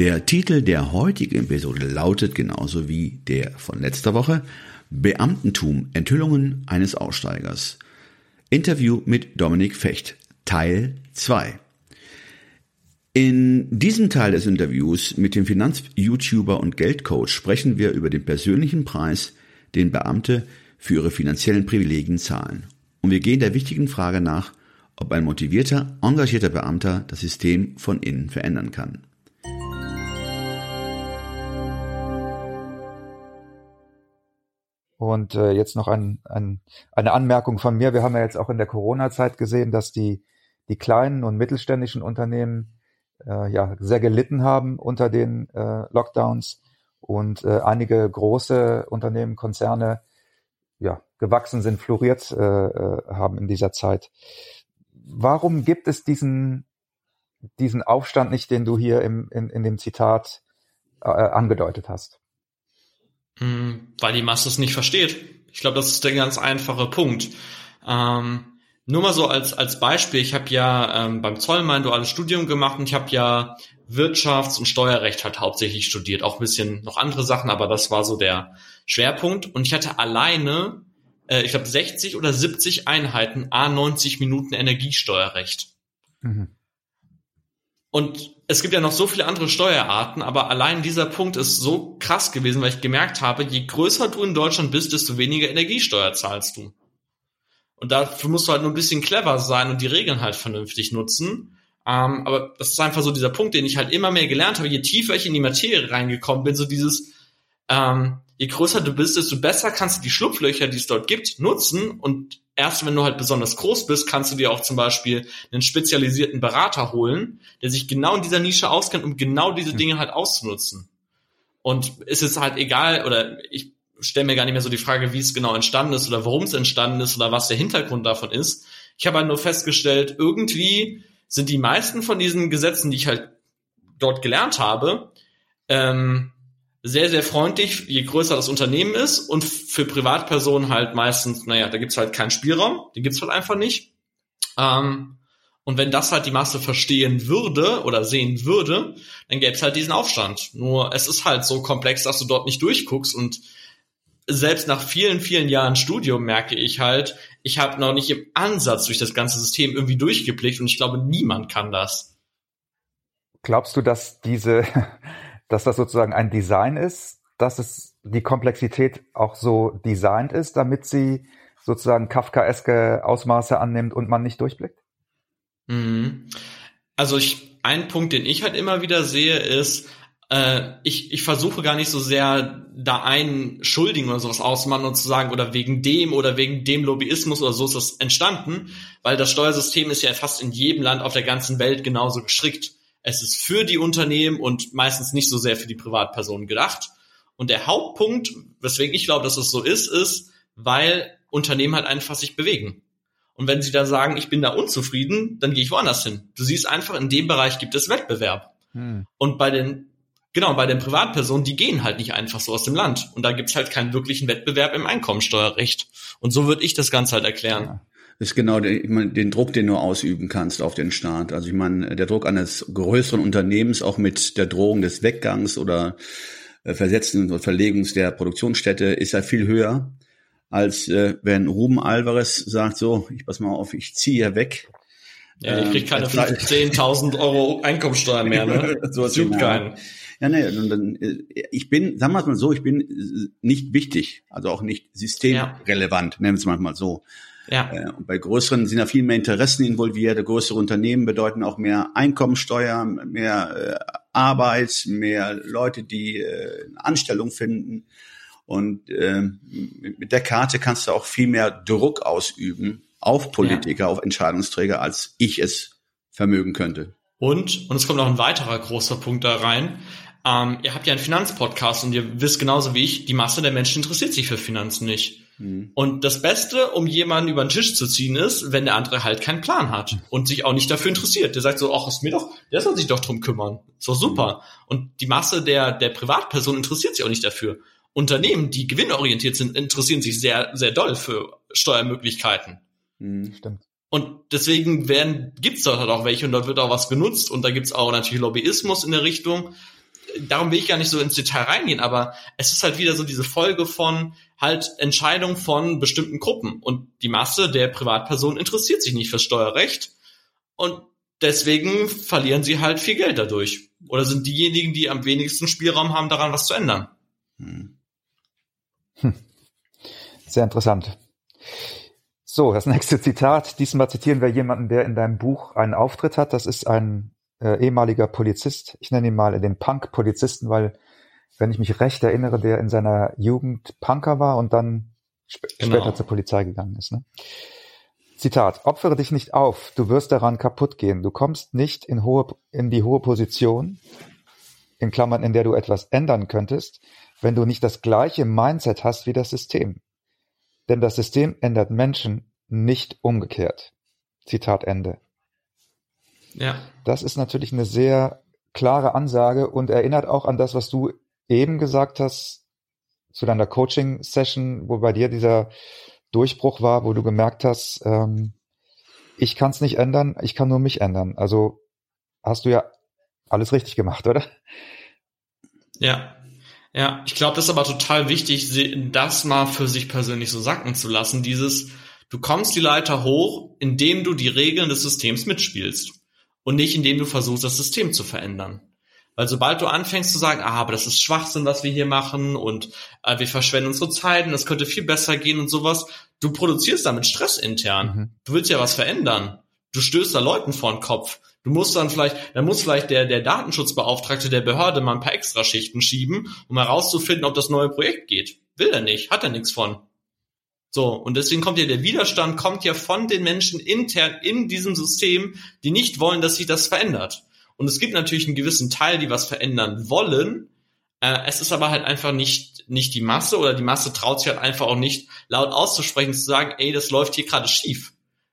Der Titel der heutigen Episode lautet genauso wie der von letzter Woche Beamtentum, Enthüllungen eines Aussteigers. Interview mit Dominik Fecht, Teil 2. In diesem Teil des Interviews mit dem Finanz-YouTuber und Geldcoach sprechen wir über den persönlichen Preis, den Beamte für ihre finanziellen Privilegien zahlen. Und wir gehen der wichtigen Frage nach, ob ein motivierter, engagierter Beamter das System von innen verändern kann. Und äh, jetzt noch ein, ein, eine Anmerkung von mir. Wir haben ja jetzt auch in der Corona-Zeit gesehen, dass die, die kleinen und mittelständischen Unternehmen äh, ja sehr gelitten haben unter den äh, Lockdowns und äh, einige große Unternehmen, Konzerne ja gewachsen sind, floriert äh, äh, haben in dieser Zeit. Warum gibt es diesen diesen Aufstand nicht, den du hier im, in, in dem Zitat äh, angedeutet hast? Hm, weil die Masse es nicht versteht. Ich glaube, das ist der ganz einfache Punkt. Ähm, nur mal so als, als Beispiel, ich habe ja ähm, beim Zoll mein duales Studium gemacht und ich habe ja Wirtschafts- und Steuerrecht halt hauptsächlich studiert, auch ein bisschen noch andere Sachen, aber das war so der Schwerpunkt. Und ich hatte alleine, äh, ich glaube, 60 oder 70 Einheiten, a 90 Minuten Energiesteuerrecht. Mhm. Und es gibt ja noch so viele andere Steuerarten, aber allein dieser Punkt ist so krass gewesen, weil ich gemerkt habe, je größer du in Deutschland bist, desto weniger Energiesteuer zahlst du. Und dafür musst du halt nur ein bisschen clever sein und die Regeln halt vernünftig nutzen. Ähm, aber das ist einfach so dieser Punkt, den ich halt immer mehr gelernt habe, je tiefer ich in die Materie reingekommen bin, so dieses, ähm, je größer du bist, desto besser kannst du die Schlupflöcher, die es dort gibt, nutzen und erst wenn du halt besonders groß bist, kannst du dir auch zum Beispiel einen spezialisierten Berater holen, der sich genau in dieser Nische auskennt, um genau diese Dinge halt auszunutzen. Und ist es halt egal, oder ich stelle mir gar nicht mehr so die Frage, wie es genau entstanden ist oder warum es entstanden ist oder was der Hintergrund davon ist. Ich habe halt nur festgestellt, irgendwie sind die meisten von diesen Gesetzen, die ich halt dort gelernt habe, ähm, sehr, sehr freundlich, je größer das Unternehmen ist und für Privatpersonen halt meistens, naja, da gibt's halt keinen Spielraum, den gibt's halt einfach nicht. Ähm, und wenn das halt die Masse verstehen würde oder sehen würde, dann gäbe es halt diesen Aufstand. Nur es ist halt so komplex, dass du dort nicht durchguckst und selbst nach vielen, vielen Jahren Studium merke ich halt, ich habe noch nicht im Ansatz durch das ganze System irgendwie durchgeblickt und ich glaube, niemand kann das. Glaubst du, dass diese dass das sozusagen ein Design ist, dass es die Komplexität auch so designt ist, damit sie sozusagen kafkaeske Ausmaße annimmt und man nicht durchblickt? Mhm. Also ich, ein Punkt, den ich halt immer wieder sehe, ist, äh, ich, ich versuche gar nicht so sehr da einen Schuldigen oder sowas auszumachen und zu sagen, oder wegen dem oder wegen dem Lobbyismus oder so ist das entstanden, weil das Steuersystem ist ja fast in jedem Land auf der ganzen Welt genauso gestrickt. Es ist für die Unternehmen und meistens nicht so sehr für die Privatpersonen gedacht. Und der Hauptpunkt, weswegen ich glaube, dass es so ist, ist, weil Unternehmen halt einfach sich bewegen. Und wenn sie da sagen, ich bin da unzufrieden, dann gehe ich woanders hin. Du siehst einfach, in dem Bereich gibt es Wettbewerb. Hm. Und bei den, genau, bei den Privatpersonen, die gehen halt nicht einfach so aus dem Land. Und da gibt's halt keinen wirklichen Wettbewerb im Einkommensteuerrecht. Und so würde ich das Ganze halt erklären. Ja ist genau den, ich meine, den Druck, den du ausüben kannst auf den Staat. Also ich meine, der Druck eines größeren Unternehmens, auch mit der Drohung des Weggangs oder äh, Versetzen und Verlegungs der Produktionsstätte, ist ja viel höher, als äh, wenn Ruben Alvarez sagt, so, ich pass mal auf, ich ziehe ja weg. Ja, ich krieg keine 10.000 Euro Einkommensteuer mehr, ne? so das juckt keinen. Ja, ne, und dann, äh, ich bin, sagen wir es mal so, ich bin nicht wichtig, also auch nicht systemrelevant, ja. nennen wir es mal so. Ja. Äh, und bei größeren sind ja viel mehr Interessen involviert. Größere Unternehmen bedeuten auch mehr Einkommensteuer, mehr äh, Arbeit, mehr Leute, die äh, eine Anstellung finden. Und äh, mit der Karte kannst du auch viel mehr Druck ausüben auf Politiker, ja. auf Entscheidungsträger, als ich es vermögen könnte. Und, und es kommt noch ein weiterer großer Punkt da rein. Ähm, ihr habt ja einen Finanzpodcast und ihr wisst genauso wie ich, die Masse der Menschen interessiert sich für Finanzen nicht. Mhm. Und das Beste, um jemanden über den Tisch zu ziehen, ist, wenn der andere halt keinen Plan hat und sich auch nicht dafür interessiert. Der sagt so, ach, ist mir doch, der soll sich doch drum kümmern. Ist doch super. Mhm. Und die Masse der, der Privatperson interessiert sich auch nicht dafür. Unternehmen, die gewinnorientiert sind, interessieren sich sehr, sehr doll für Steuermöglichkeiten. Mhm, stimmt. Und deswegen werden, gibt's dort halt auch welche und dort wird auch was genutzt und da gibt's auch natürlich Lobbyismus in der Richtung. Darum will ich gar nicht so ins Detail reingehen, aber es ist halt wieder so diese Folge von halt Entscheidung von bestimmten Gruppen und die Masse der Privatpersonen interessiert sich nicht fürs Steuerrecht und deswegen verlieren sie halt viel Geld dadurch oder sind diejenigen, die am wenigsten Spielraum haben, daran was zu ändern. Hm. Hm. Sehr interessant. So, das nächste Zitat. Diesmal zitieren wir jemanden, der in deinem Buch einen Auftritt hat. Das ist ein äh, ehemaliger Polizist. Ich nenne ihn mal den Punk-Polizisten, weil, wenn ich mich recht erinnere, der in seiner Jugend Punker war und dann sp genau. später zur Polizei gegangen ist. Ne? Zitat. Opfere dich nicht auf. Du wirst daran kaputt gehen. Du kommst nicht in, hohe, in die hohe Position, in Klammern, in der du etwas ändern könntest, wenn du nicht das gleiche Mindset hast wie das System. Denn das System ändert Menschen, nicht umgekehrt. Zitat Ende. Ja. Das ist natürlich eine sehr klare Ansage und erinnert auch an das, was du eben gesagt hast zu deiner Coaching-Session, wo bei dir dieser Durchbruch war, wo du gemerkt hast, ähm, ich kann es nicht ändern, ich kann nur mich ändern. Also hast du ja alles richtig gemacht, oder? Ja, ja, ich glaube, das ist aber total wichtig, das mal für sich persönlich so sacken zu lassen. Dieses, du kommst die Leiter hoch, indem du die Regeln des Systems mitspielst und nicht indem du versuchst, das System zu verändern. Weil sobald du anfängst zu sagen, ah, aber das ist Schwachsinn, was wir hier machen und äh, wir verschwenden unsere Zeit und das könnte viel besser gehen und sowas, du produzierst damit Stress intern. Mhm. Du willst ja was verändern. Du stößt da Leuten vor den Kopf. Du musst dann vielleicht, dann muss vielleicht der, der Datenschutzbeauftragte der Behörde mal ein paar Extraschichten schieben, um herauszufinden, ob das neue Projekt geht. Will er nicht, hat er nichts von. So, und deswegen kommt ja der Widerstand, kommt ja von den Menschen intern in diesem System, die nicht wollen, dass sich das verändert. Und es gibt natürlich einen gewissen Teil, die was verändern wollen. Äh, es ist aber halt einfach nicht, nicht die Masse oder die Masse traut sich halt einfach auch nicht laut auszusprechen, zu sagen, ey, das läuft hier gerade schief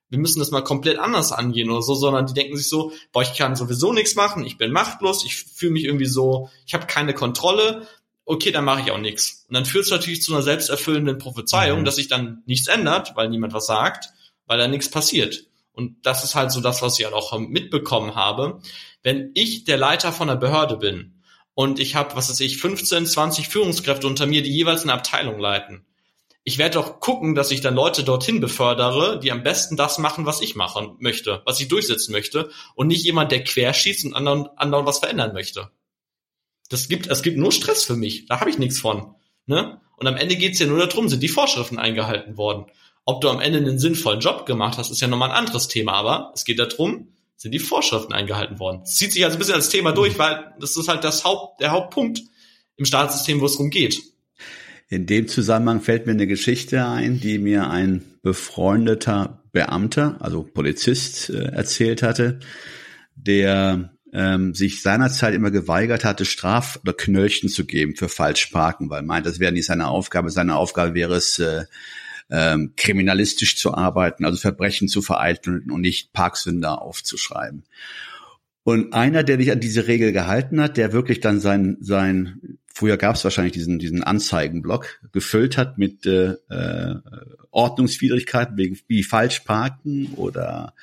wir müssen das mal komplett anders angehen oder so, sondern die denken sich so, boah, ich kann sowieso nichts machen, ich bin machtlos, ich fühle mich irgendwie so, ich habe keine Kontrolle, okay, dann mache ich auch nichts. Und dann führt es natürlich zu einer selbsterfüllenden Prophezeiung, mhm. dass sich dann nichts ändert, weil niemand was sagt, weil da nichts passiert. Und das ist halt so das, was ich halt auch mitbekommen habe. Wenn ich der Leiter von einer Behörde bin und ich habe, was weiß ich, 15, 20 Führungskräfte unter mir, die jeweils eine Abteilung leiten, ich werde doch gucken, dass ich dann Leute dorthin befördere, die am besten das machen, was ich machen möchte, was ich durchsetzen möchte und nicht jemand, der querschießt und anderen, anderen was verändern möchte. Das gibt, es gibt nur Stress für mich. Da habe ich nichts von. Ne? Und am Ende geht's ja nur darum, sind die Vorschriften eingehalten worden. Ob du am Ende einen sinnvollen Job gemacht hast, ist ja nochmal ein anderes Thema, aber es geht darum, sind die Vorschriften eingehalten worden. Es zieht sich also ein bisschen als Thema durch, weil das ist halt das Haupt, der Hauptpunkt im Staatssystem, wo es darum geht. In dem Zusammenhang fällt mir eine Geschichte ein, die mir ein befreundeter Beamter, also Polizist, äh, erzählt hatte, der ähm, sich seinerzeit immer geweigert hatte, Straf- oder Knöllchen zu geben für Falschparken, weil meint, das wäre nicht seine Aufgabe. Seine Aufgabe wäre es, äh, ähm, kriminalistisch zu arbeiten, also Verbrechen zu vereiteln und nicht Parksünder aufzuschreiben. Und einer, der sich an diese Regel gehalten hat, der wirklich dann sein, sein früher gab es wahrscheinlich diesen, diesen Anzeigenblock, gefüllt hat mit äh, äh, Ordnungswidrigkeiten wie falsch parken oder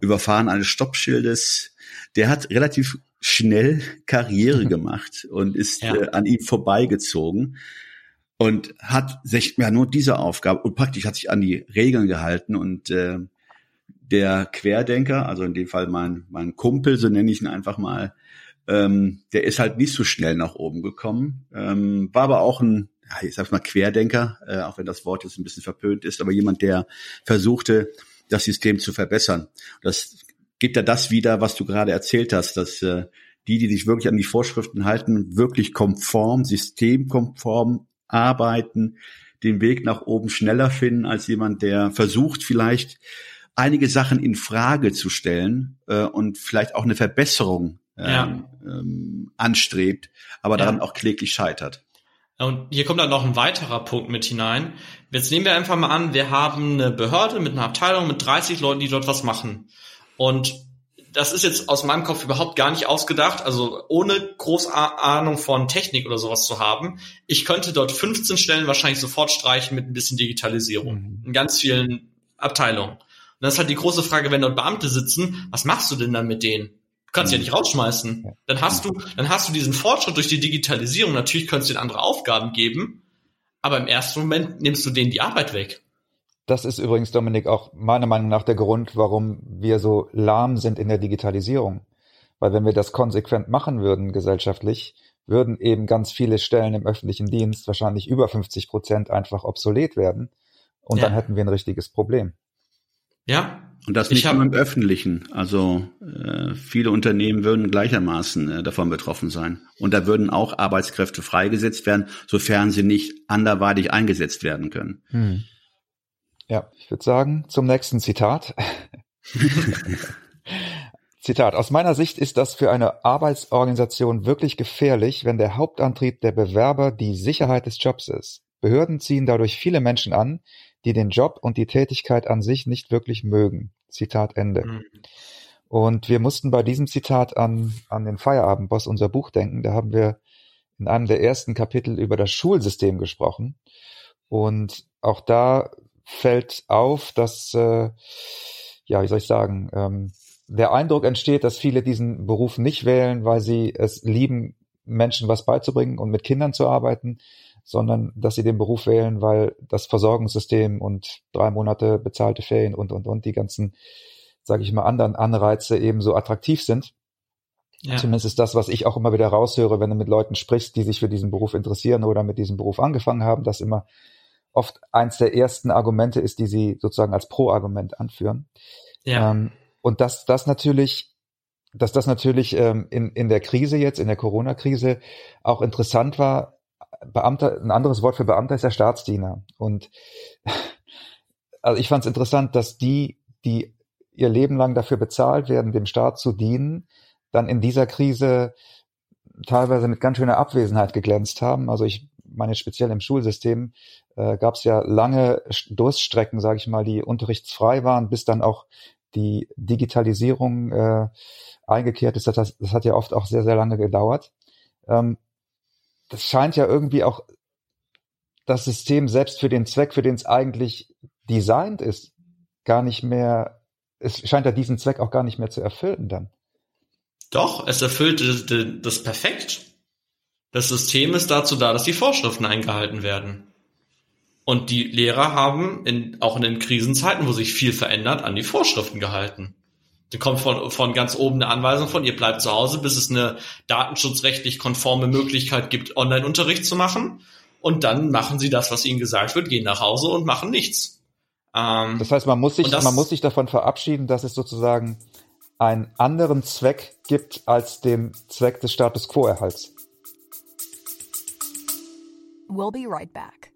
Überfahren eines Stoppschildes, der hat relativ schnell Karriere gemacht und ist ja. äh, an ihm vorbeigezogen und hat sich ja nur diese Aufgabe und praktisch hat sich an die Regeln gehalten und äh, der Querdenker, also in dem Fall mein, mein Kumpel, so nenne ich ihn einfach mal, ähm, der ist halt nicht so schnell nach oben gekommen, ähm, war aber auch ein, ich sag's mal Querdenker, äh, auch wenn das Wort jetzt ein bisschen verpönt ist, aber jemand, der versuchte, das System zu verbessern. Das gibt ja das wieder, was du gerade erzählt hast, dass äh, die, die sich wirklich an die Vorschriften halten, wirklich konform, systemkonform arbeiten, den Weg nach oben schneller finden als jemand, der versucht vielleicht einige Sachen in Frage zu stellen äh, und vielleicht auch eine Verbesserung ähm, ja. ähm, anstrebt, aber daran ja. auch kläglich scheitert. Und hier kommt dann noch ein weiterer Punkt mit hinein. Jetzt nehmen wir einfach mal an, wir haben eine Behörde mit einer Abteilung mit 30 Leuten, die dort was machen. Und das ist jetzt aus meinem Kopf überhaupt gar nicht ausgedacht, also ohne große Ahnung von Technik oder sowas zu haben. Ich könnte dort 15 Stellen wahrscheinlich sofort streichen mit ein bisschen Digitalisierung mhm. in ganz vielen Abteilungen. Und das ist halt die große Frage, wenn dort Beamte sitzen, was machst du denn dann mit denen? Du kannst mhm. ja nicht rausschmeißen. Dann hast du, dann hast du diesen Fortschritt durch die Digitalisierung. Natürlich könntest du ihnen andere Aufgaben geben, aber im ersten Moment nimmst du denen die Arbeit weg. Das ist übrigens, Dominik, auch meiner Meinung nach der Grund, warum wir so lahm sind in der Digitalisierung. Weil wenn wir das konsequent machen würden gesellschaftlich, würden eben ganz viele Stellen im öffentlichen Dienst, wahrscheinlich über 50 Prozent, einfach obsolet werden. Und ja. dann hätten wir ein richtiges Problem. Ja. Und das nicht nur im Öffentlichen. Also äh, viele Unternehmen würden gleichermaßen äh, davon betroffen sein. Und da würden auch Arbeitskräfte freigesetzt werden, sofern sie nicht anderweitig eingesetzt werden können. Hm. Ja, ich würde sagen, zum nächsten Zitat. Zitat. Aus meiner Sicht ist das für eine Arbeitsorganisation wirklich gefährlich, wenn der Hauptantrieb der Bewerber die Sicherheit des Jobs ist. Behörden ziehen dadurch viele Menschen an, die den Job und die Tätigkeit an sich nicht wirklich mögen. Zitat Ende. Mhm. Und wir mussten bei diesem Zitat an, an den Feierabendboss, unser Buch denken. Da haben wir in einem der ersten Kapitel über das Schulsystem gesprochen. Und auch da fällt auf, dass, äh, ja, wie soll ich sagen, ähm, der Eindruck entsteht, dass viele diesen Beruf nicht wählen, weil sie es lieben, Menschen was beizubringen und mit Kindern zu arbeiten, sondern dass sie den Beruf wählen, weil das Versorgungssystem und drei Monate bezahlte Ferien und, und, und die ganzen, sage ich mal, anderen Anreize eben so attraktiv sind. Ja. Zumindest ist das, was ich auch immer wieder raushöre, wenn du mit Leuten sprichst, die sich für diesen Beruf interessieren oder mit diesem Beruf angefangen haben, dass immer oft eins der ersten Argumente ist, die sie sozusagen als Pro-Argument anführen. Ja. Ähm, und dass das natürlich, dass das natürlich ähm, in, in der Krise jetzt, in der Corona-Krise auch interessant war. Beamter, ein anderes Wort für Beamter ist der Staatsdiener. Und also ich fand es interessant, dass die, die ihr Leben lang dafür bezahlt werden, dem Staat zu dienen, dann in dieser Krise teilweise mit ganz schöner Abwesenheit geglänzt haben. Also ich meine speziell im Schulsystem äh, gab es ja lange Durststrecken, sage ich mal, die unterrichtsfrei waren, bis dann auch die Digitalisierung äh, eingekehrt ist. Das, das hat ja oft auch sehr, sehr lange gedauert. Ähm, das scheint ja irgendwie auch das System selbst für den Zweck, für den es eigentlich designt ist, gar nicht mehr, es scheint ja diesen Zweck auch gar nicht mehr zu erfüllen dann. Doch, es erfüllt das, das perfekt. Das System ist dazu da, dass die Vorschriften eingehalten werden. Und die Lehrer haben in, auch in den Krisenzeiten, wo sich viel verändert, an die Vorschriften gehalten. Da kommt von, von ganz oben eine Anweisung von, ihr bleibt zu Hause, bis es eine datenschutzrechtlich konforme Möglichkeit gibt, Online-Unterricht zu machen. Und dann machen sie das, was ihnen gesagt wird, gehen nach Hause und machen nichts. Ähm, das heißt, man muss sich, das, man muss sich davon verabschieden, dass es sozusagen einen anderen Zweck gibt als dem Zweck des Status Quo-Erhalts. We'll be right back.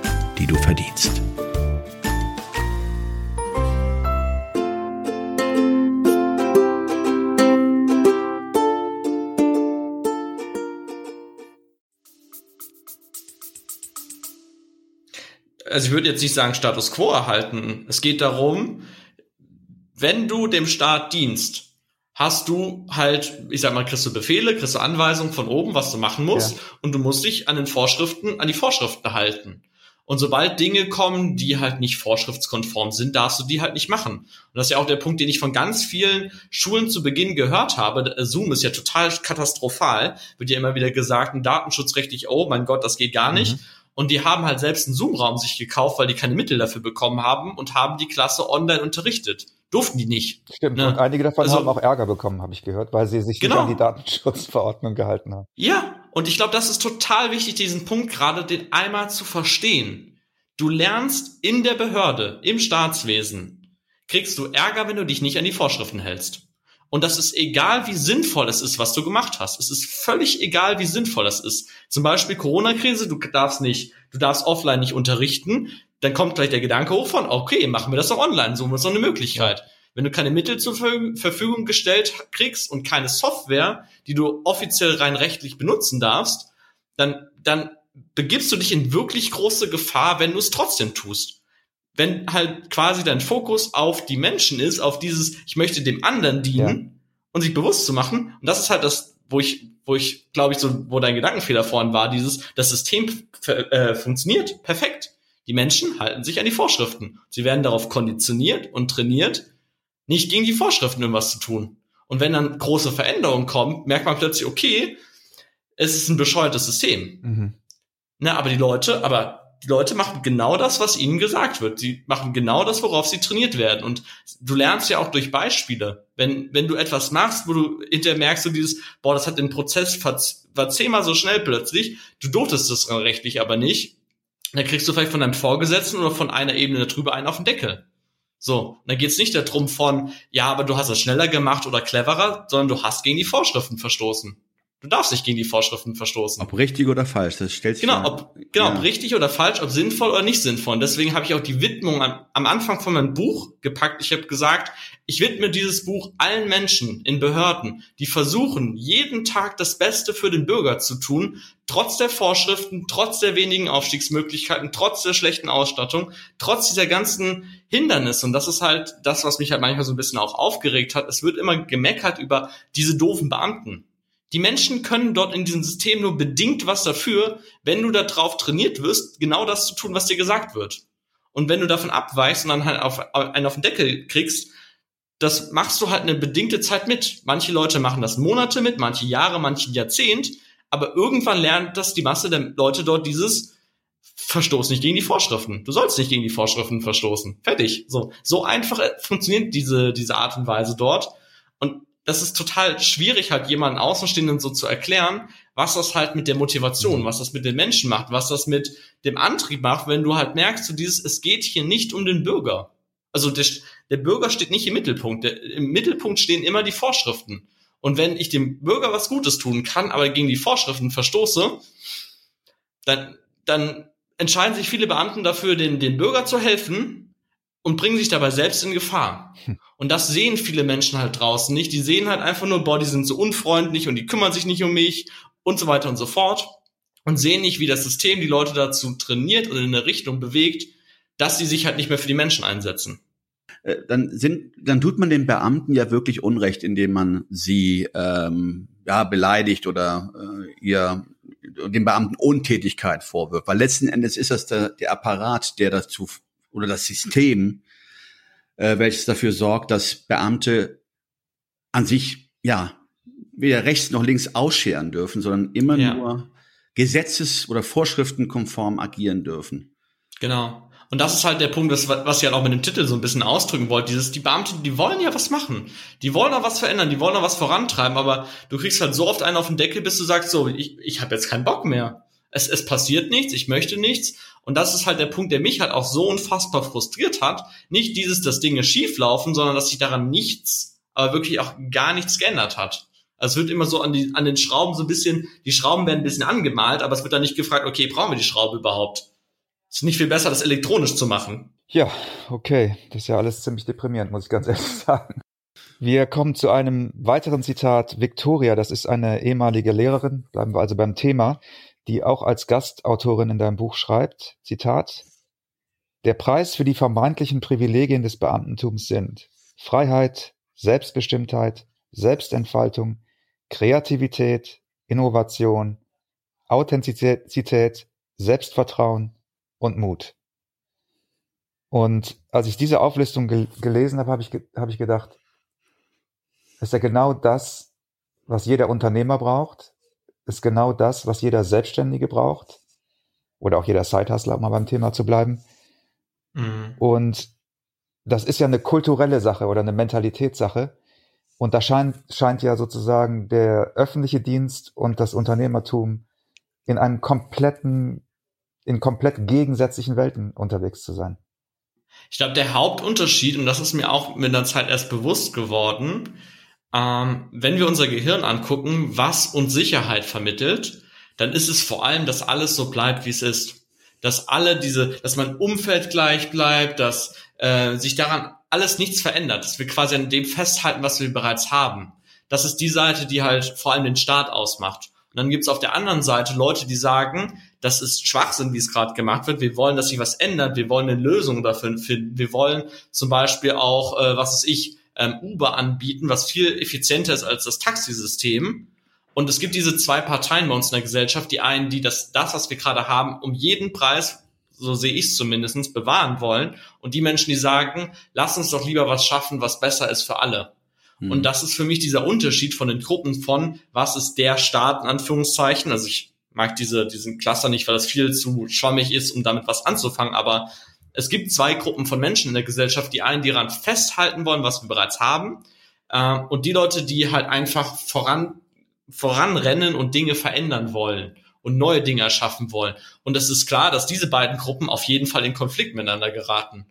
die du verdienst. Also ich würde jetzt nicht sagen Status quo erhalten. Es geht darum, wenn du dem Staat dienst, hast du halt, ich sag mal, kriegst du Befehle, kriegst du Anweisungen von oben, was du machen musst, ja. und du musst dich an den Vorschriften, an die Vorschriften halten. Und sobald Dinge kommen, die halt nicht vorschriftskonform sind, darfst du die halt nicht machen. Und das ist ja auch der Punkt, den ich von ganz vielen Schulen zu Beginn gehört habe. Zoom ist ja total katastrophal. Wird ja immer wieder gesagt, ein datenschutzrechtlich, oh mein Gott, das geht gar nicht. Mhm. Und die haben halt selbst einen Zoom-Raum sich gekauft, weil die keine Mittel dafür bekommen haben und haben die Klasse online unterrichtet. Durften die nicht. Stimmt. Ne? Und einige davon also, haben auch Ärger bekommen, habe ich gehört, weil sie sich genau. nicht an die Datenschutzverordnung gehalten haben. Ja, und ich glaube, das ist total wichtig, diesen Punkt gerade den einmal zu verstehen. Du lernst in der Behörde, im Staatswesen, kriegst du Ärger, wenn du dich nicht an die Vorschriften hältst. Und das ist egal, wie sinnvoll es ist, was du gemacht hast. Es ist völlig egal, wie sinnvoll es ist. Zum Beispiel Corona-Krise, du darfst nicht, du darfst offline nicht unterrichten. Dann kommt gleich der Gedanke hoch von, okay, machen wir das doch online. So ist doch eine Möglichkeit. Wenn du keine Mittel zur Verfügung gestellt kriegst und keine Software, die du offiziell rein rechtlich benutzen darfst, dann, dann begibst du dich in wirklich große Gefahr, wenn du es trotzdem tust wenn halt quasi dein Fokus auf die Menschen ist, auf dieses, ich möchte dem anderen dienen ja. und sich bewusst zu machen. Und das ist halt das, wo ich, wo ich, glaube ich, so, wo dein Gedankenfehler vorhin war, dieses, das System äh, funktioniert perfekt. Die Menschen halten sich an die Vorschriften. Sie werden darauf konditioniert und trainiert, nicht gegen die Vorschriften irgendwas zu tun. Und wenn dann große Veränderungen kommen, merkt man plötzlich, okay, es ist ein bescheuertes System. Mhm. Na, aber die Leute, aber die Leute machen genau das, was ihnen gesagt wird. Sie machen genau das, worauf sie trainiert werden. Und du lernst ja auch durch Beispiele. Wenn, wenn du etwas machst, wo du hinterher merkst, du dieses, boah, das hat den Prozess war zehnmal so schnell plötzlich, du durftest das rechtlich aber nicht, dann kriegst du vielleicht von deinem Vorgesetzten oder von einer Ebene darüber einen auf den Deckel. So, dann geht's nicht darum von, ja, aber du hast es schneller gemacht oder cleverer, sondern du hast gegen die Vorschriften verstoßen. Du darfst nicht gegen die Vorschriften verstoßen. Ob richtig oder falsch, das stellt sich Genau, ob, genau, ja. ob richtig oder falsch, ob sinnvoll oder nicht sinnvoll. Und deswegen habe ich auch die Widmung am, am Anfang von meinem Buch gepackt. Ich habe gesagt, ich widme dieses Buch allen Menschen in Behörden, die versuchen, jeden Tag das Beste für den Bürger zu tun, trotz der Vorschriften, trotz der wenigen Aufstiegsmöglichkeiten, trotz der schlechten Ausstattung, trotz dieser ganzen Hindernisse. Und das ist halt das, was mich halt manchmal so ein bisschen auch aufgeregt hat. Es wird immer gemeckert über diese doofen Beamten. Die Menschen können dort in diesem System nur bedingt was dafür, wenn du darauf trainiert wirst, genau das zu tun, was dir gesagt wird. Und wenn du davon abweichst und dann halt auf, einen auf den Deckel kriegst, das machst du halt eine bedingte Zeit mit. Manche Leute machen das Monate mit, manche Jahre, manche Jahrzehnt, aber irgendwann lernt das die Masse der Leute dort dieses Verstoß nicht gegen die Vorschriften. Du sollst nicht gegen die Vorschriften verstoßen. Fertig. So, so einfach funktioniert diese, diese Art und Weise dort. Und das ist total schwierig, halt jemanden Außenstehenden so zu erklären, was das halt mit der Motivation, mhm. was das mit den Menschen macht, was das mit dem Antrieb macht, wenn du halt merkst, so dieses, es geht hier nicht um den Bürger. Also der, der Bürger steht nicht im Mittelpunkt. Der, Im Mittelpunkt stehen immer die Vorschriften. Und wenn ich dem Bürger was Gutes tun kann, aber gegen die Vorschriften verstoße, dann, dann entscheiden sich viele Beamten dafür, den, den Bürger zu helfen, und bringen sich dabei selbst in Gefahr. Hm. Und das sehen viele Menschen halt draußen nicht. Die sehen halt einfach nur, boah, die sind so unfreundlich und die kümmern sich nicht um mich und so weiter und so fort. Und sehen nicht, wie das System die Leute dazu trainiert und in eine Richtung bewegt, dass sie sich halt nicht mehr für die Menschen einsetzen. Äh, dann sind, dann tut man den Beamten ja wirklich Unrecht, indem man sie ähm, ja beleidigt oder äh, ihr den Beamten Untätigkeit vorwirft. Weil letzten Endes ist das der, der Apparat, der dazu oder das System, äh, welches dafür sorgt, dass Beamte an sich ja weder rechts noch links ausscheren dürfen, sondern immer ja. nur gesetzes- oder vorschriftenkonform agieren dürfen. Genau. Und das ist halt der Punkt, das, was ich halt auch mit dem Titel so ein bisschen ausdrücken wollte. Dieses, die Beamten, die wollen ja was machen. Die wollen auch was verändern, die wollen auch was vorantreiben, aber du kriegst halt so oft einen auf den Deckel, bis du sagst, so, ich, ich habe jetzt keinen Bock mehr. Es, es passiert nichts, ich möchte nichts. Und das ist halt der Punkt, der mich halt auch so unfassbar frustriert hat. Nicht dieses, dass Dinge schief laufen, sondern dass sich daran nichts, aber wirklich auch gar nichts geändert hat. Also es wird immer so an, die, an den Schrauben so ein bisschen, die Schrauben werden ein bisschen angemalt, aber es wird dann nicht gefragt, okay, brauchen wir die Schraube überhaupt? Es ist nicht viel besser, das elektronisch zu machen. Ja, okay. Das ist ja alles ziemlich deprimierend, muss ich ganz ehrlich sagen. Wir kommen zu einem weiteren Zitat. Victoria, das ist eine ehemalige Lehrerin, bleiben wir also beim Thema, die auch als Gastautorin in deinem Buch schreibt, Zitat, der Preis für die vermeintlichen Privilegien des Beamtentums sind Freiheit, Selbstbestimmtheit, Selbstentfaltung, Kreativität, Innovation, Authentizität, Selbstvertrauen und Mut. Und als ich diese Auflistung gel gelesen habe, habe ich, ge hab ich gedacht, ist ja genau das, was jeder Unternehmer braucht, ist genau das, was jeder Selbstständige braucht oder auch jeder Sidehustler, um mal beim Thema zu bleiben. Mhm. Und das ist ja eine kulturelle Sache oder eine Mentalitätssache. Und da scheint, scheint ja sozusagen der öffentliche Dienst und das Unternehmertum in einem kompletten, in komplett gegensätzlichen Welten unterwegs zu sein. Ich glaube, der Hauptunterschied, und das ist mir auch mit der Zeit erst bewusst geworden, ähm, wenn wir unser Gehirn angucken, was uns Sicherheit vermittelt, dann ist es vor allem, dass alles so bleibt, wie es ist. Dass alle diese, dass mein Umfeld gleich bleibt, dass äh, sich daran alles nichts verändert, dass wir quasi an dem festhalten, was wir bereits haben. Das ist die Seite, die halt vor allem den Staat ausmacht. Und dann gibt's auf der anderen Seite Leute, die sagen, das ist Schwachsinn, wie es gerade gemacht wird. Wir wollen, dass sich was ändert. Wir wollen eine Lösung dafür finden. Wir wollen zum Beispiel auch, äh, was ist ich, ähm, Uber anbieten, was viel effizienter ist als das Taxisystem. Und es gibt diese zwei Parteien bei uns in der Gesellschaft. Die einen, die das, das was wir gerade haben, um jeden Preis, so sehe ich es zumindest, bewahren wollen. Und die Menschen, die sagen, lass uns doch lieber was schaffen, was besser ist für alle. Und mhm. das ist für mich dieser Unterschied von den Gruppen von, was ist der Staat in Anführungszeichen. Also ich mag diese, diesen Cluster nicht, weil das viel zu schwammig ist, um damit was anzufangen. Aber es gibt zwei Gruppen von Menschen in der Gesellschaft. Die einen, die daran festhalten wollen, was wir bereits haben. Äh, und die Leute, die halt einfach voran, voranrennen und Dinge verändern wollen und neue Dinge erschaffen wollen. Und es ist klar, dass diese beiden Gruppen auf jeden Fall in Konflikt miteinander geraten.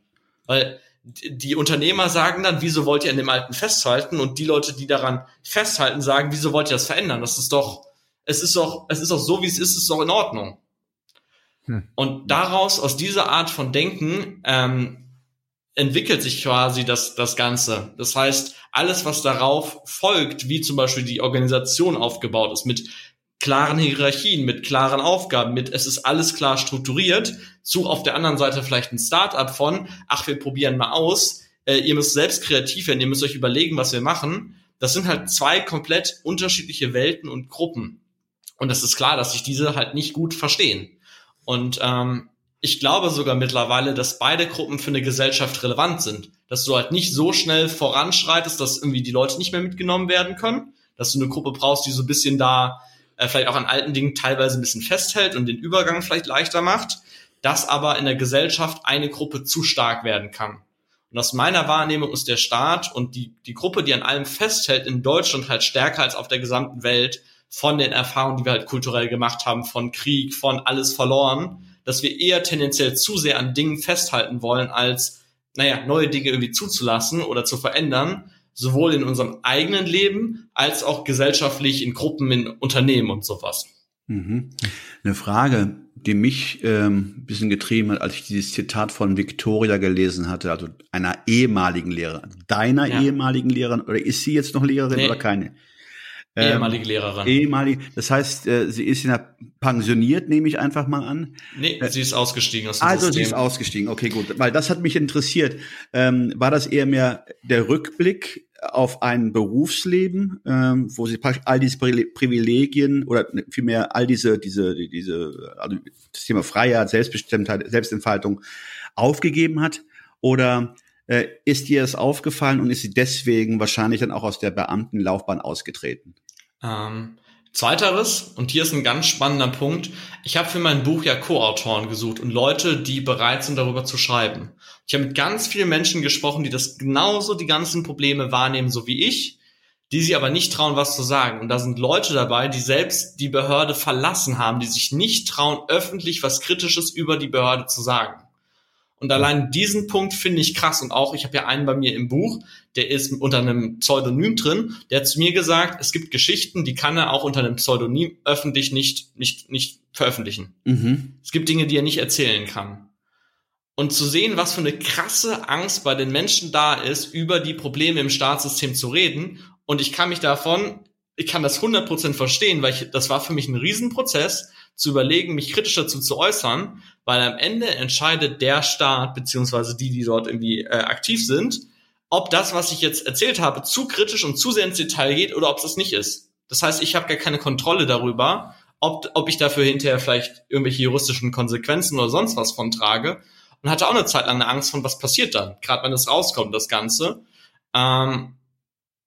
Weil die Unternehmer sagen dann, wieso wollt ihr an dem Alten festhalten? Und die Leute, die daran festhalten, sagen, wieso wollt ihr das verändern? Das ist doch, es ist doch, es ist doch so, wie es ist, ist doch in Ordnung. Hm. Und daraus, aus dieser Art von Denken, ähm, entwickelt sich quasi das, das Ganze. Das heißt, alles, was darauf folgt, wie zum Beispiel die Organisation aufgebaut ist, mit klaren Hierarchien, mit klaren Aufgaben, mit es ist alles klar strukturiert, zu auf der anderen Seite vielleicht ein Start-up von, ach, wir probieren mal aus, äh, ihr müsst selbst kreativ werden, ihr müsst euch überlegen, was wir machen. Das sind halt zwei komplett unterschiedliche Welten und Gruppen. Und es ist klar, dass sich diese halt nicht gut verstehen. Und ähm, ich glaube sogar mittlerweile, dass beide Gruppen für eine Gesellschaft relevant sind. Dass du halt nicht so schnell voranschreitest, dass irgendwie die Leute nicht mehr mitgenommen werden können. Dass du eine Gruppe brauchst, die so ein bisschen da äh, vielleicht auch an alten Dingen teilweise ein bisschen festhält und den Übergang vielleicht leichter macht, dass aber in der Gesellschaft eine Gruppe zu stark werden kann. Und aus meiner Wahrnehmung ist der Staat und die, die Gruppe, die an allem festhält, in Deutschland halt stärker als auf der gesamten Welt von den Erfahrungen, die wir halt kulturell gemacht haben, von Krieg, von alles verloren, dass wir eher tendenziell zu sehr an Dingen festhalten wollen, als, naja, neue Dinge irgendwie zuzulassen oder zu verändern, sowohl in unserem eigenen Leben als auch gesellschaftlich in Gruppen, in Unternehmen und sowas. Mhm. Eine Frage, die mich ähm, ein bisschen getrieben hat, als ich dieses Zitat von Victoria gelesen hatte, also einer ehemaligen Lehrerin, deiner ja. ehemaligen Lehrerin, oder ist sie jetzt noch Lehrerin nee. oder keine? Ähm, ehemalige Lehrerin. Ehemalige, das heißt, äh, sie ist ja pensioniert, nehme ich einfach mal an. Nee, äh, sie ist ausgestiegen aus dem Also System. sie ist ausgestiegen, okay, gut. Weil das hat mich interessiert. Ähm, war das eher mehr der Rückblick auf ein Berufsleben, ähm, wo sie praktisch all diese Privilegien oder vielmehr all diese, diese, diese, also das Thema Freiheit, Selbstbestimmtheit, Selbstentfaltung aufgegeben hat? Oder äh, ist ihr es aufgefallen und ist sie deswegen wahrscheinlich dann auch aus der Beamtenlaufbahn ausgetreten? Ähm, zweiteres, und hier ist ein ganz spannender Punkt, ich habe für mein Buch ja Co-Autoren gesucht und Leute, die bereit sind, darüber zu schreiben. Ich habe mit ganz vielen Menschen gesprochen, die das genauso die ganzen Probleme wahrnehmen, so wie ich, die sie aber nicht trauen, was zu sagen. Und da sind Leute dabei, die selbst die Behörde verlassen haben, die sich nicht trauen, öffentlich was Kritisches über die Behörde zu sagen. Und allein diesen Punkt finde ich krass. Und auch, ich habe ja einen bei mir im Buch, der ist unter einem Pseudonym drin, der hat zu mir gesagt, es gibt Geschichten, die kann er auch unter einem Pseudonym öffentlich nicht, nicht, nicht veröffentlichen. Mhm. Es gibt Dinge, die er nicht erzählen kann. Und zu sehen, was für eine krasse Angst bei den Menschen da ist, über die Probleme im Staatssystem zu reden. Und ich kann mich davon, ich kann das 100% verstehen, weil ich, das war für mich ein Riesenprozess, zu überlegen, mich kritisch dazu zu äußern, weil am Ende entscheidet der Staat beziehungsweise die, die dort irgendwie äh, aktiv sind, ob das, was ich jetzt erzählt habe, zu kritisch und zu sehr ins Detail geht oder ob es das nicht ist. Das heißt, ich habe gar keine Kontrolle darüber, ob, ob ich dafür hinterher vielleicht irgendwelche juristischen Konsequenzen oder sonst was von trage. Und hatte auch eine Zeit lang eine Angst von, was passiert dann, gerade wenn es rauskommt, das Ganze. Ähm,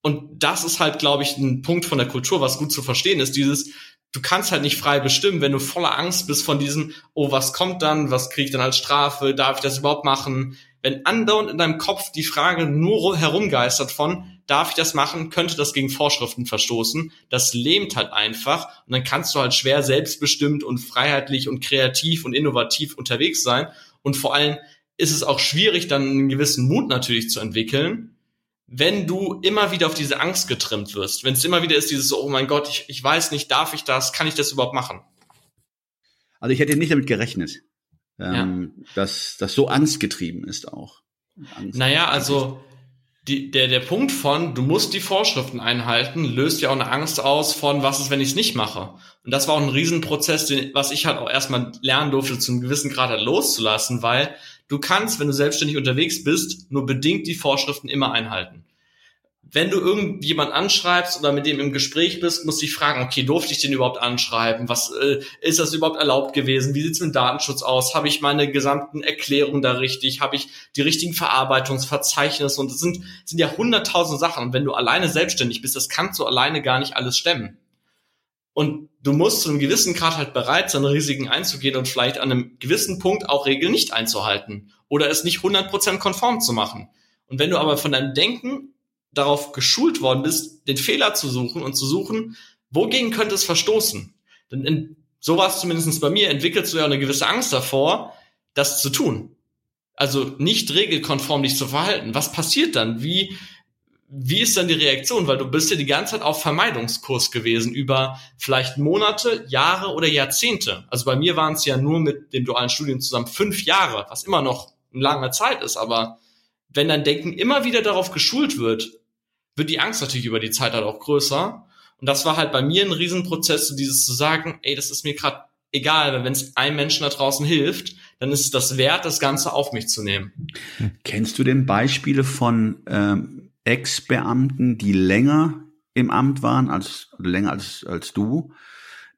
und das ist halt, glaube ich, ein Punkt von der Kultur, was gut zu verstehen ist, dieses, du kannst halt nicht frei bestimmen, wenn du voller Angst bist von diesem, oh, was kommt dann, was kriege ich dann als Strafe, darf ich das überhaupt machen? Wenn andauernd in deinem Kopf die Frage nur herumgeistert von, darf ich das machen, könnte das gegen Vorschriften verstoßen, das lähmt halt einfach und dann kannst du halt schwer selbstbestimmt und freiheitlich und kreativ und innovativ unterwegs sein. Und vor allem ist es auch schwierig, dann einen gewissen Mut natürlich zu entwickeln, wenn du immer wieder auf diese Angst getrimmt wirst, wenn es immer wieder ist, dieses, oh mein Gott, ich, ich weiß nicht, darf ich das, kann ich das überhaupt machen? Also ich hätte nicht damit gerechnet, ähm, ja. dass das so angstgetrieben ist auch. Angst naja, also die, der, der Punkt von, du musst die Vorschriften einhalten, löst ja auch eine Angst aus von, was ist, wenn ich es nicht mache. Und das war auch ein Riesenprozess, den, was ich halt auch erstmal lernen durfte, zu einem gewissen Grad halt loszulassen, weil du kannst, wenn du selbstständig unterwegs bist, nur bedingt die Vorschriften immer einhalten wenn du irgendjemand anschreibst oder mit dem im Gespräch bist, musst du dich fragen, okay, durfte ich den überhaupt anschreiben? Was äh, ist das überhaupt erlaubt gewesen? Wie sieht's mit Datenschutz aus? Habe ich meine gesamten Erklärungen da richtig? Habe ich die richtigen Verarbeitungsverzeichnisse? Und das sind, sind ja hunderttausend Sachen. Und wenn du alleine selbstständig bist, das kannst du alleine gar nicht alles stemmen. Und du musst zu einem gewissen Grad halt bereit sein, Risiken einzugehen und vielleicht an einem gewissen Punkt auch Regeln nicht einzuhalten oder es nicht 100% konform zu machen. Und wenn du aber von deinem Denken darauf geschult worden bist, den Fehler zu suchen und zu suchen, wogegen könnte es verstoßen? Denn in, es zumindest bei mir, entwickelst du ja eine gewisse Angst davor, das zu tun. Also nicht regelkonform dich zu verhalten. Was passiert dann? Wie, wie ist dann die Reaktion? Weil du bist ja die ganze Zeit auf Vermeidungskurs gewesen über vielleicht Monate, Jahre oder Jahrzehnte. Also bei mir waren es ja nur mit dem dualen Studium zusammen fünf Jahre, was immer noch eine lange Zeit ist. Aber wenn dein Denken immer wieder darauf geschult wird, wird die Angst natürlich über die Zeit halt auch größer. Und das war halt bei mir ein Riesenprozess, so dieses zu sagen, ey, das ist mir gerade egal, wenn es einem Menschen da draußen hilft, dann ist es das wert, das Ganze auf mich zu nehmen. Kennst du denn Beispiele von ähm, Ex-Beamten, die länger im Amt waren, als länger als, als du,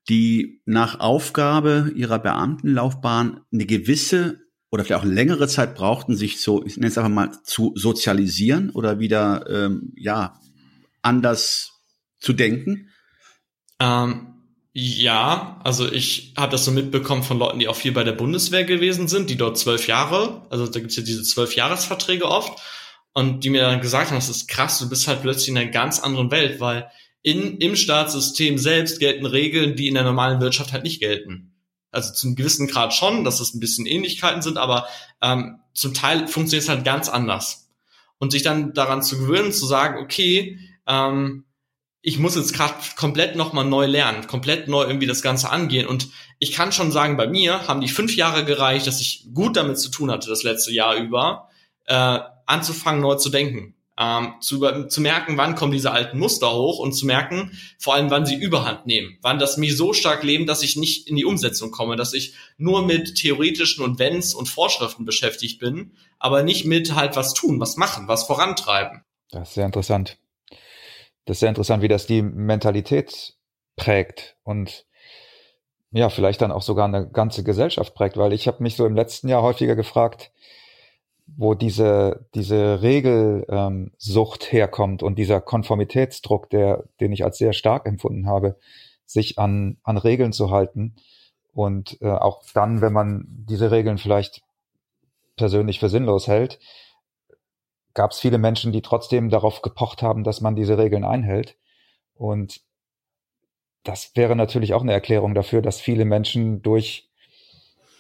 die nach Aufgabe ihrer Beamtenlaufbahn eine gewisse oder vielleicht auch längere Zeit brauchten, sich so, ich nenne es einfach mal, zu sozialisieren oder wieder, ähm, ja, anders zu denken? Ähm, ja, also ich habe das so mitbekommen von Leuten, die auch viel bei der Bundeswehr gewesen sind, die dort zwölf Jahre, also da gibt's ja diese zwölf Jahresverträge oft, und die mir dann gesagt haben, das ist krass, du bist halt plötzlich in einer ganz anderen Welt, weil in, im Staatssystem selbst gelten Regeln, die in der normalen Wirtschaft halt nicht gelten also zum gewissen Grad schon, dass es ein bisschen Ähnlichkeiten sind, aber ähm, zum Teil funktioniert es halt ganz anders. Und sich dann daran zu gewöhnen, zu sagen, okay, ähm, ich muss jetzt gerade komplett nochmal neu lernen, komplett neu irgendwie das Ganze angehen. Und ich kann schon sagen, bei mir haben die fünf Jahre gereicht, dass ich gut damit zu tun hatte, das letzte Jahr über, äh, anzufangen, neu zu denken ähm, zu, zu merken, wann kommen diese alten Muster hoch und zu merken, vor allem, wann sie Überhand nehmen, wann das mich so stark leben, dass ich nicht in die Umsetzung komme, dass ich nur mit theoretischen und Wenns und Vorschriften beschäftigt bin, aber nicht mit halt was tun, was machen, was vorantreiben. Das ist sehr interessant. Das ist sehr interessant, wie das die Mentalität prägt und ja, vielleicht dann auch sogar eine ganze Gesellschaft prägt, weil ich habe mich so im letzten Jahr häufiger gefragt, wo diese, diese Regelsucht ähm, herkommt und dieser Konformitätsdruck, der, den ich als sehr stark empfunden habe, sich an, an Regeln zu halten. Und äh, auch dann, wenn man diese Regeln vielleicht persönlich für sinnlos hält, gab es viele Menschen, die trotzdem darauf gepocht haben, dass man diese Regeln einhält. Und das wäre natürlich auch eine Erklärung dafür, dass viele Menschen durch,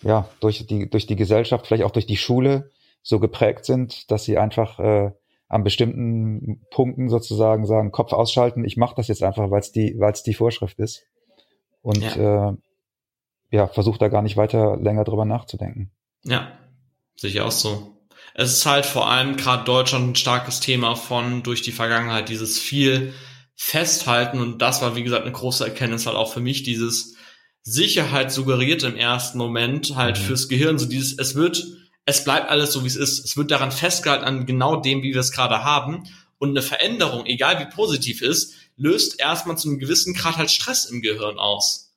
ja, durch die, durch die Gesellschaft, vielleicht auch durch die Schule, so geprägt sind, dass sie einfach äh, an bestimmten Punkten sozusagen sagen, Kopf ausschalten, ich mache das jetzt einfach, weil es die, weil es die Vorschrift ist. Und ja, äh, ja versucht da gar nicht weiter länger drüber nachzudenken. Ja, sicher auch so. Es ist halt vor allem gerade Deutschland ein starkes Thema von durch die Vergangenheit, dieses viel Festhalten und das war, wie gesagt, eine große Erkenntnis halt auch für mich, dieses Sicherheit suggeriert im ersten Moment halt mhm. fürs Gehirn, so dieses, es wird es bleibt alles so, wie es ist. Es wird daran festgehalten an genau dem, wie wir es gerade haben. Und eine Veränderung, egal wie positiv ist, löst erstmal zu einem gewissen Grad halt Stress im Gehirn aus.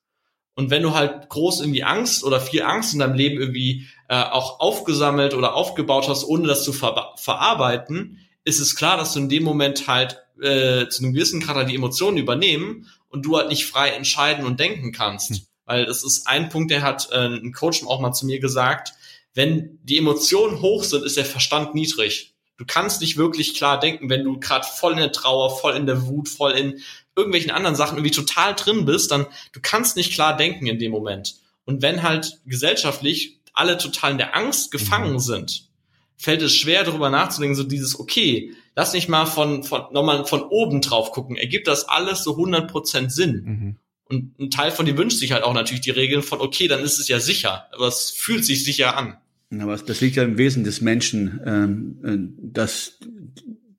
Und wenn du halt groß irgendwie Angst oder viel Angst in deinem Leben irgendwie äh, auch aufgesammelt oder aufgebaut hast, ohne das zu ver verarbeiten, ist es klar, dass du in dem Moment halt äh, zu einem gewissen Grad halt die Emotionen übernehmen und du halt nicht frei entscheiden und denken kannst. Hm. Weil das ist ein Punkt, der hat äh, ein Coach auch mal zu mir gesagt, wenn die Emotionen hoch sind, ist der Verstand niedrig. Du kannst nicht wirklich klar denken, wenn du gerade voll in der Trauer, voll in der Wut, voll in irgendwelchen anderen Sachen irgendwie total drin bist, dann du kannst nicht klar denken in dem Moment. Und wenn halt gesellschaftlich alle total in der Angst gefangen mhm. sind, fällt es schwer darüber nachzudenken, so dieses okay, lass nicht mal von von nochmal von oben drauf gucken, ergibt das alles so 100% Sinn? Mhm. Und ein Teil von dir wünscht sich halt auch natürlich die Regeln von okay, dann ist es ja sicher, aber es fühlt sich sicher an. Aber das liegt ja im Wesen des Menschen, ähm, äh, dass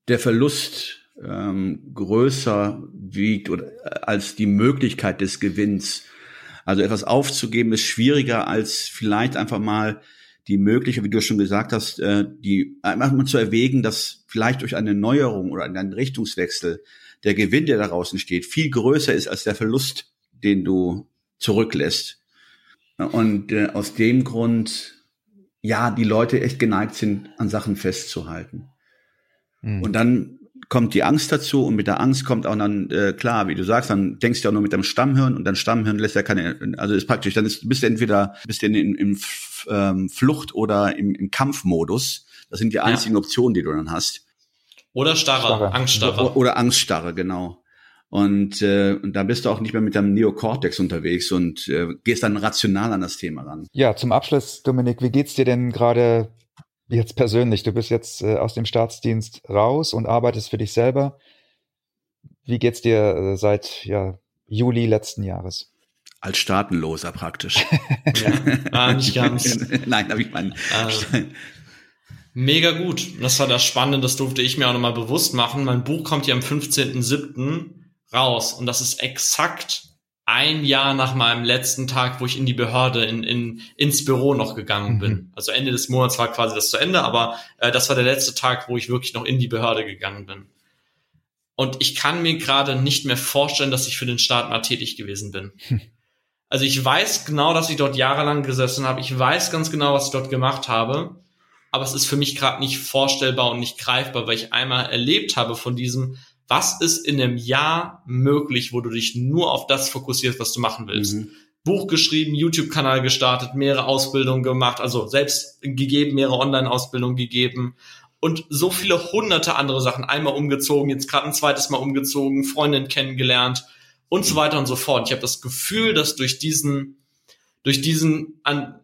der Verlust ähm, größer wiegt oder, äh, als die Möglichkeit des Gewinns. Also etwas aufzugeben ist schwieriger als vielleicht einfach mal die mögliche, wie du schon gesagt hast, äh, die einfach mal zu erwägen, dass vielleicht durch eine Neuerung oder einen Richtungswechsel der Gewinn, der daraus entsteht, viel größer ist als der Verlust, den du zurücklässt. Und äh, aus dem Grund ja, die Leute echt geneigt sind, an Sachen festzuhalten. Mhm. Und dann kommt die Angst dazu und mit der Angst kommt auch dann, äh, klar, wie du sagst, dann denkst du ja auch nur mit deinem Stammhirn und dein Stammhirn lässt ja keine, also ist praktisch, dann ist, bist du entweder bist du in, in, in ähm, Flucht oder im, im Kampfmodus. Das sind die einzigen ja. Optionen, die du dann hast. Oder Starre, Starre. Angststarre. Oder, oder Angststarre, genau. Und, äh, und da bist du auch nicht mehr mit deinem Neokortex unterwegs und äh, gehst dann rational an das Thema ran. Ja, zum Abschluss, Dominik, wie geht's dir denn gerade jetzt persönlich? Du bist jetzt äh, aus dem Staatsdienst raus und arbeitest für dich selber. Wie geht's dir äh, seit ja, Juli letzten Jahres? Als Staatenloser praktisch. ja, ah, nicht ganz. Nein, habe ich meinen. Äh, mega gut. Das war das Spannende, das durfte ich mir auch nochmal bewusst machen. Mein Buch kommt ja am 15.07 raus. Und das ist exakt ein Jahr nach meinem letzten Tag, wo ich in die Behörde, in, in, ins Büro noch gegangen mhm. bin. Also Ende des Monats war quasi das zu Ende, aber äh, das war der letzte Tag, wo ich wirklich noch in die Behörde gegangen bin. Und ich kann mir gerade nicht mehr vorstellen, dass ich für den Staat mal tätig gewesen bin. Hm. Also ich weiß genau, dass ich dort jahrelang gesessen habe. Ich weiß ganz genau, was ich dort gemacht habe. Aber es ist für mich gerade nicht vorstellbar und nicht greifbar, weil ich einmal erlebt habe von diesem, was ist in einem Jahr möglich, wo du dich nur auf das fokussierst, was du machen willst? Mhm. Buch geschrieben, YouTube-Kanal gestartet, mehrere Ausbildungen gemacht, also selbst gegeben, mehrere Online-Ausbildungen gegeben und so viele hunderte andere Sachen. Einmal umgezogen, jetzt gerade ein zweites Mal umgezogen, Freundin kennengelernt und so weiter und so fort. Ich habe das Gefühl, dass durch diesen, durch diesen an,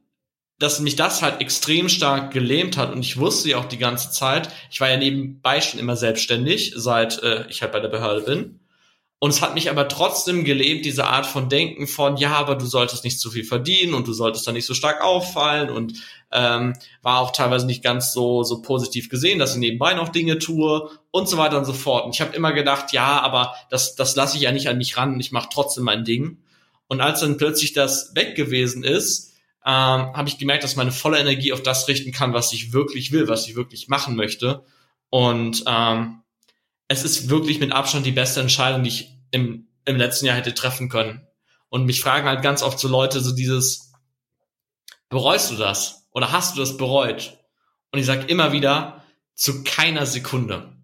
dass mich das halt extrem stark gelähmt hat und ich wusste ja auch die ganze Zeit, ich war ja nebenbei schon immer selbstständig, seit äh, ich halt bei der Behörde bin. Und es hat mich aber trotzdem gelähmt, diese Art von Denken von, ja, aber du solltest nicht zu viel verdienen und du solltest da nicht so stark auffallen und ähm, war auch teilweise nicht ganz so, so positiv gesehen, dass ich nebenbei noch Dinge tue und so weiter und so fort. Und ich habe immer gedacht, ja, aber das, das lasse ich ja nicht an mich ran und ich mache trotzdem mein Ding. Und als dann plötzlich das weg gewesen ist, ähm, habe ich gemerkt, dass meine volle Energie auf das richten kann, was ich wirklich will, was ich wirklich machen möchte. Und ähm, es ist wirklich mit Abstand die beste Entscheidung, die ich im, im letzten Jahr hätte treffen können. Und mich fragen halt ganz oft so Leute so dieses, bereust du das? Oder hast du das bereut? Und ich sage immer wieder, zu keiner Sekunde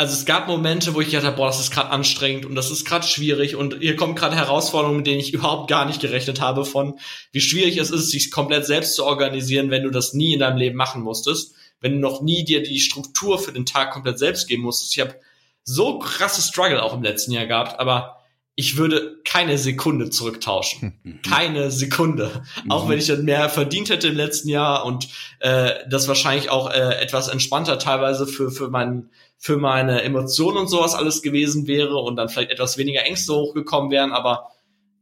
also es gab Momente, wo ich gedacht habe, boah, das ist gerade anstrengend und das ist gerade schwierig und hier kommen gerade Herausforderungen, mit denen ich überhaupt gar nicht gerechnet habe, von wie schwierig es ist, sich komplett selbst zu organisieren, wenn du das nie in deinem Leben machen musstest, wenn du noch nie dir die Struktur für den Tag komplett selbst geben musstest. Ich habe so krasse Struggle auch im letzten Jahr gehabt, aber ich würde keine Sekunde zurücktauschen. Mhm. Keine Sekunde. Mhm. Auch wenn ich dann mehr verdient hätte im letzten Jahr und äh, das wahrscheinlich auch äh, etwas entspannter teilweise für, für, mein, für meine Emotionen und sowas alles gewesen wäre und dann vielleicht etwas weniger Ängste hochgekommen wären, aber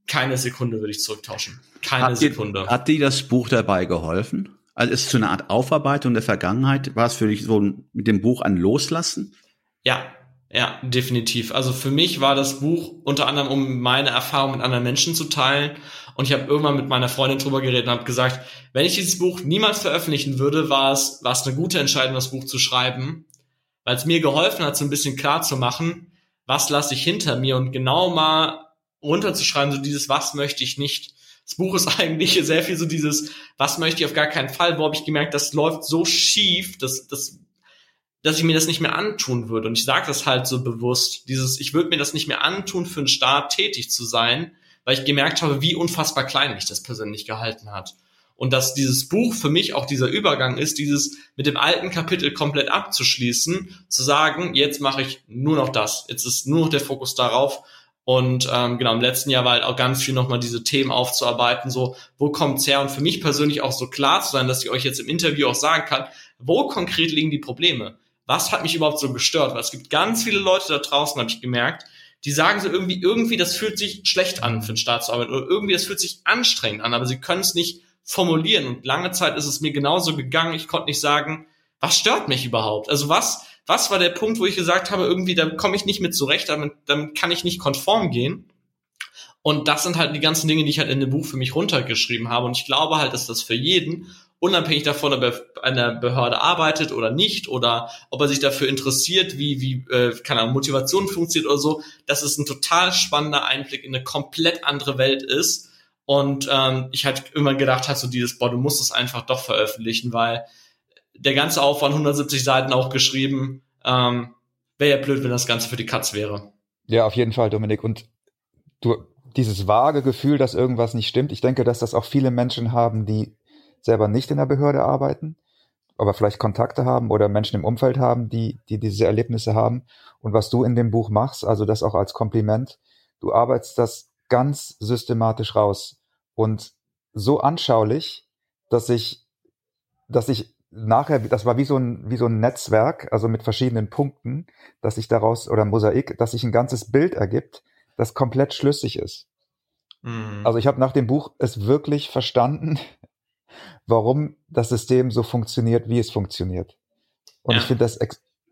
keine Sekunde würde ich zurücktauschen. Keine hat Sekunde. Dir, hat dir das Buch dabei geholfen? Also ist es so eine Art Aufarbeitung der Vergangenheit? War es für dich so mit dem Buch ein Loslassen? Ja, Ja, definitiv. Also für mich war das Buch unter anderem, um meine Erfahrung mit anderen Menschen zu teilen. Und ich habe irgendwann mit meiner Freundin drüber geredet und habe gesagt, wenn ich dieses Buch niemals veröffentlichen würde, war es, war es eine gute Entscheidung, das Buch zu schreiben, weil es mir geholfen hat, so ein bisschen klar zu machen, was lasse ich hinter mir und genau mal runterzuschreiben, so dieses, was möchte ich nicht. Das Buch ist eigentlich sehr viel so dieses, was möchte ich auf gar keinen Fall, wo habe ich gemerkt, das läuft so schief, das, das dass ich mir das nicht mehr antun würde. Und ich sage das halt so bewusst, dieses, ich würde mir das nicht mehr antun, für einen Staat tätig zu sein, weil ich gemerkt habe, wie unfassbar klein mich das persönlich gehalten hat. Und dass dieses Buch für mich auch dieser Übergang ist, dieses mit dem alten Kapitel komplett abzuschließen, zu sagen, jetzt mache ich nur noch das. Jetzt ist nur noch der Fokus darauf. Und ähm, genau, im letzten Jahr war halt auch ganz viel nochmal diese Themen aufzuarbeiten, so, wo kommt's her? Und für mich persönlich auch so klar zu sein, dass ich euch jetzt im Interview auch sagen kann, wo konkret liegen die Probleme? Was hat mich überhaupt so gestört? Weil es gibt ganz viele Leute da draußen, habe ich gemerkt, die sagen so irgendwie, irgendwie, das fühlt sich schlecht an für den Staatsarbeit oder irgendwie, das fühlt sich anstrengend an, aber sie können es nicht formulieren. Und lange Zeit ist es mir genauso gegangen. Ich konnte nicht sagen, was stört mich überhaupt? Also was, was war der Punkt, wo ich gesagt habe, irgendwie, da komme ich nicht mit zurecht, damit, damit kann ich nicht konform gehen. Und das sind halt die ganzen Dinge, die ich halt in dem Buch für mich runtergeschrieben habe. Und ich glaube halt, dass das für jeden unabhängig davon, ob er bei einer Behörde arbeitet oder nicht oder ob er sich dafür interessiert, wie, wie äh, keine Ahnung, Motivation funktioniert oder so, dass es ein total spannender Einblick in eine komplett andere Welt ist. Und ähm, ich halt immer gedacht habe, so dieses, boah, du musst es einfach doch veröffentlichen, weil der ganze Aufwand, 170 Seiten auch geschrieben, ähm, wäre ja blöd, wenn das Ganze für die Katz wäre. Ja, auf jeden Fall, Dominik. Und du, dieses vage Gefühl, dass irgendwas nicht stimmt, ich denke, dass das auch viele Menschen haben, die selber nicht in der Behörde arbeiten, aber vielleicht Kontakte haben oder Menschen im Umfeld haben, die, die diese Erlebnisse haben. Und was du in dem Buch machst, also das auch als Kompliment, du arbeitest das ganz systematisch raus und so anschaulich, dass ich, dass ich nachher, das war wie so ein, wie so ein Netzwerk, also mit verschiedenen Punkten, dass sich daraus, oder Mosaik, dass sich ein ganzes Bild ergibt, das komplett schlüssig ist. Mhm. Also ich habe nach dem Buch es wirklich verstanden, warum das System so funktioniert, wie es funktioniert. Und ja. ich finde das,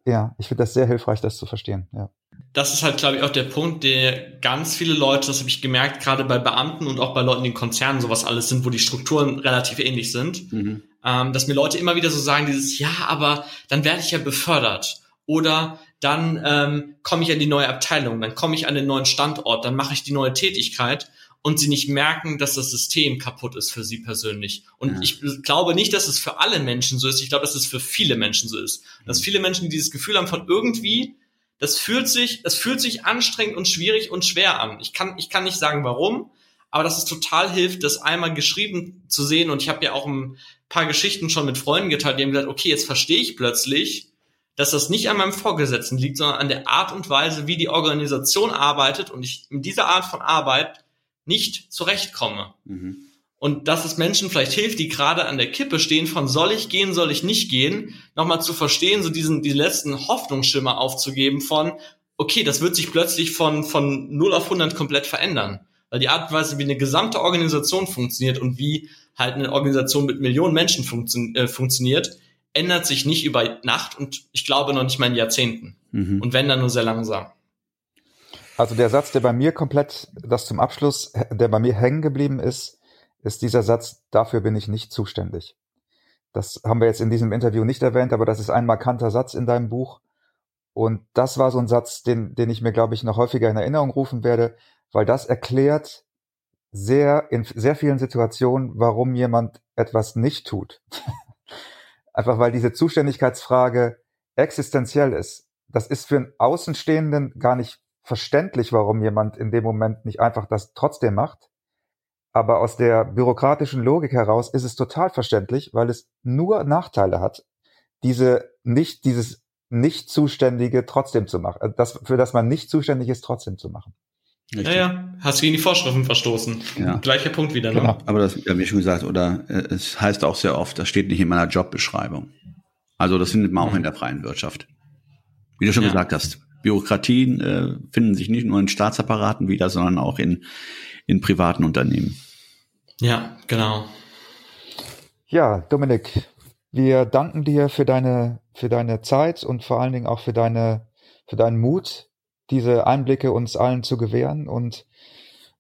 ja, ich finde das sehr hilfreich, das zu verstehen, ja. Das ist halt, glaube ich, auch der Punkt, der ganz viele Leute, das habe ich gemerkt, gerade bei Beamten und auch bei Leuten, die in Konzernen sowas alles sind, wo die Strukturen relativ ähnlich sind, mhm. ähm, dass mir Leute immer wieder so sagen, dieses, ja, aber dann werde ich ja befördert. Oder dann ähm, komme ich an die neue Abteilung, dann komme ich an den neuen Standort, dann mache ich die neue Tätigkeit und sie nicht merken, dass das System kaputt ist für sie persönlich. Und ja. ich glaube nicht, dass es für alle Menschen so ist. Ich glaube, dass es für viele Menschen so ist. Dass viele Menschen dieses Gefühl haben von irgendwie, das fühlt sich, das fühlt sich anstrengend und schwierig und schwer an. Ich kann, ich kann nicht sagen, warum, aber dass es total hilft, das einmal geschrieben zu sehen. Und ich habe ja auch ein paar Geschichten schon mit Freunden geteilt, die haben gesagt, okay, jetzt verstehe ich plötzlich, dass das nicht an meinem Vorgesetzten liegt, sondern an der Art und Weise, wie die Organisation arbeitet und ich in dieser Art von Arbeit nicht zurechtkomme. Mhm. Und dass es Menschen vielleicht hilft, die gerade an der Kippe stehen, von soll ich gehen, soll ich nicht gehen, nochmal zu verstehen, so diesen, diesen letzten Hoffnungsschimmer aufzugeben von, okay, das wird sich plötzlich von, von 0 auf 100 komplett verändern. Weil die Art und Weise, wie eine gesamte Organisation funktioniert und wie halt eine Organisation mit Millionen Menschen funktio äh, funktioniert, ändert sich nicht über Nacht und ich glaube noch nicht mal in Jahrzehnten. Mhm. Und wenn dann nur sehr langsam. Also der Satz, der bei mir komplett, das zum Abschluss, der bei mir hängen geblieben ist, ist dieser Satz, dafür bin ich nicht zuständig. Das haben wir jetzt in diesem Interview nicht erwähnt, aber das ist ein markanter Satz in deinem Buch. Und das war so ein Satz, den, den ich mir, glaube ich, noch häufiger in Erinnerung rufen werde, weil das erklärt sehr, in sehr vielen Situationen, warum jemand etwas nicht tut. Einfach weil diese Zuständigkeitsfrage existenziell ist. Das ist für einen Außenstehenden gar nicht verständlich, warum jemand in dem Moment nicht einfach das trotzdem macht. Aber aus der bürokratischen Logik heraus ist es total verständlich, weil es nur Nachteile hat, diese nicht, dieses nicht Zuständige trotzdem zu machen. Das, für das man nicht zuständig ist, trotzdem zu machen. Richtig. Ja, ja, hast gegen die Vorschriften verstoßen. Ja. Gleicher Punkt wieder, ne? Genau. Aber das, ja, wie schon gesagt, oder äh, es heißt auch sehr oft, das steht nicht in meiner Jobbeschreibung. Also das findet man auch mhm. in der freien Wirtschaft. Wie du schon ja. gesagt hast, Bürokratien äh, finden sich nicht nur in Staatsapparaten wieder, sondern auch in, in privaten Unternehmen. Ja, genau. Ja, Dominik, wir danken dir für deine, für deine Zeit und vor allen Dingen auch für deine, für deinen Mut, diese Einblicke uns allen zu gewähren und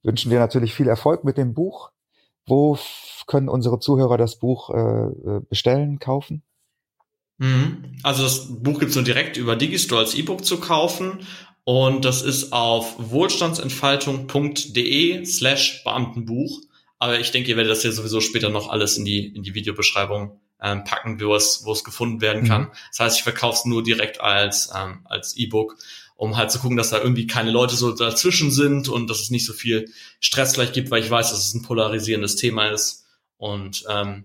wünschen dir natürlich viel Erfolg mit dem Buch. Wo können unsere Zuhörer das Buch äh, äh bestellen, kaufen? Mhm. Also das Buch gibt's nur direkt über Digistore als E-Book zu kaufen und das ist auf wohlstandsentfaltung.de slash Beamtenbuch. Aber ich denke, ihr werdet das ja sowieso später noch alles in die, in die Videobeschreibung ähm, packen, wo es, wo es gefunden werden kann. Mhm. Das heißt, ich verkaufe es nur direkt als, ähm, als E-Book, um halt zu gucken, dass da irgendwie keine Leute so dazwischen sind und dass es nicht so viel Stress gleich gibt, weil ich weiß, dass es ein polarisierendes Thema ist. Und ähm,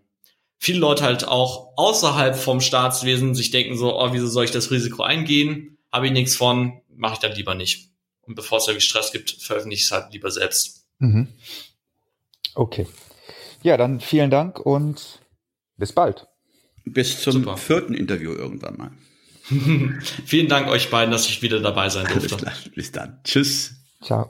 viele Leute halt auch außerhalb vom Staatswesen sich denken so, oh, wieso soll ich das Risiko eingehen? Habe ich nichts von, mache ich dann lieber nicht. Und bevor es irgendwie Stress gibt, veröffentliche ich es halt lieber selbst. Mhm. Okay. Ja, dann vielen Dank und bis bald. Bis zum Super. vierten Interview irgendwann mal. vielen Dank euch beiden, dass ich wieder dabei sein durfte. Bis dann. Tschüss. Ciao.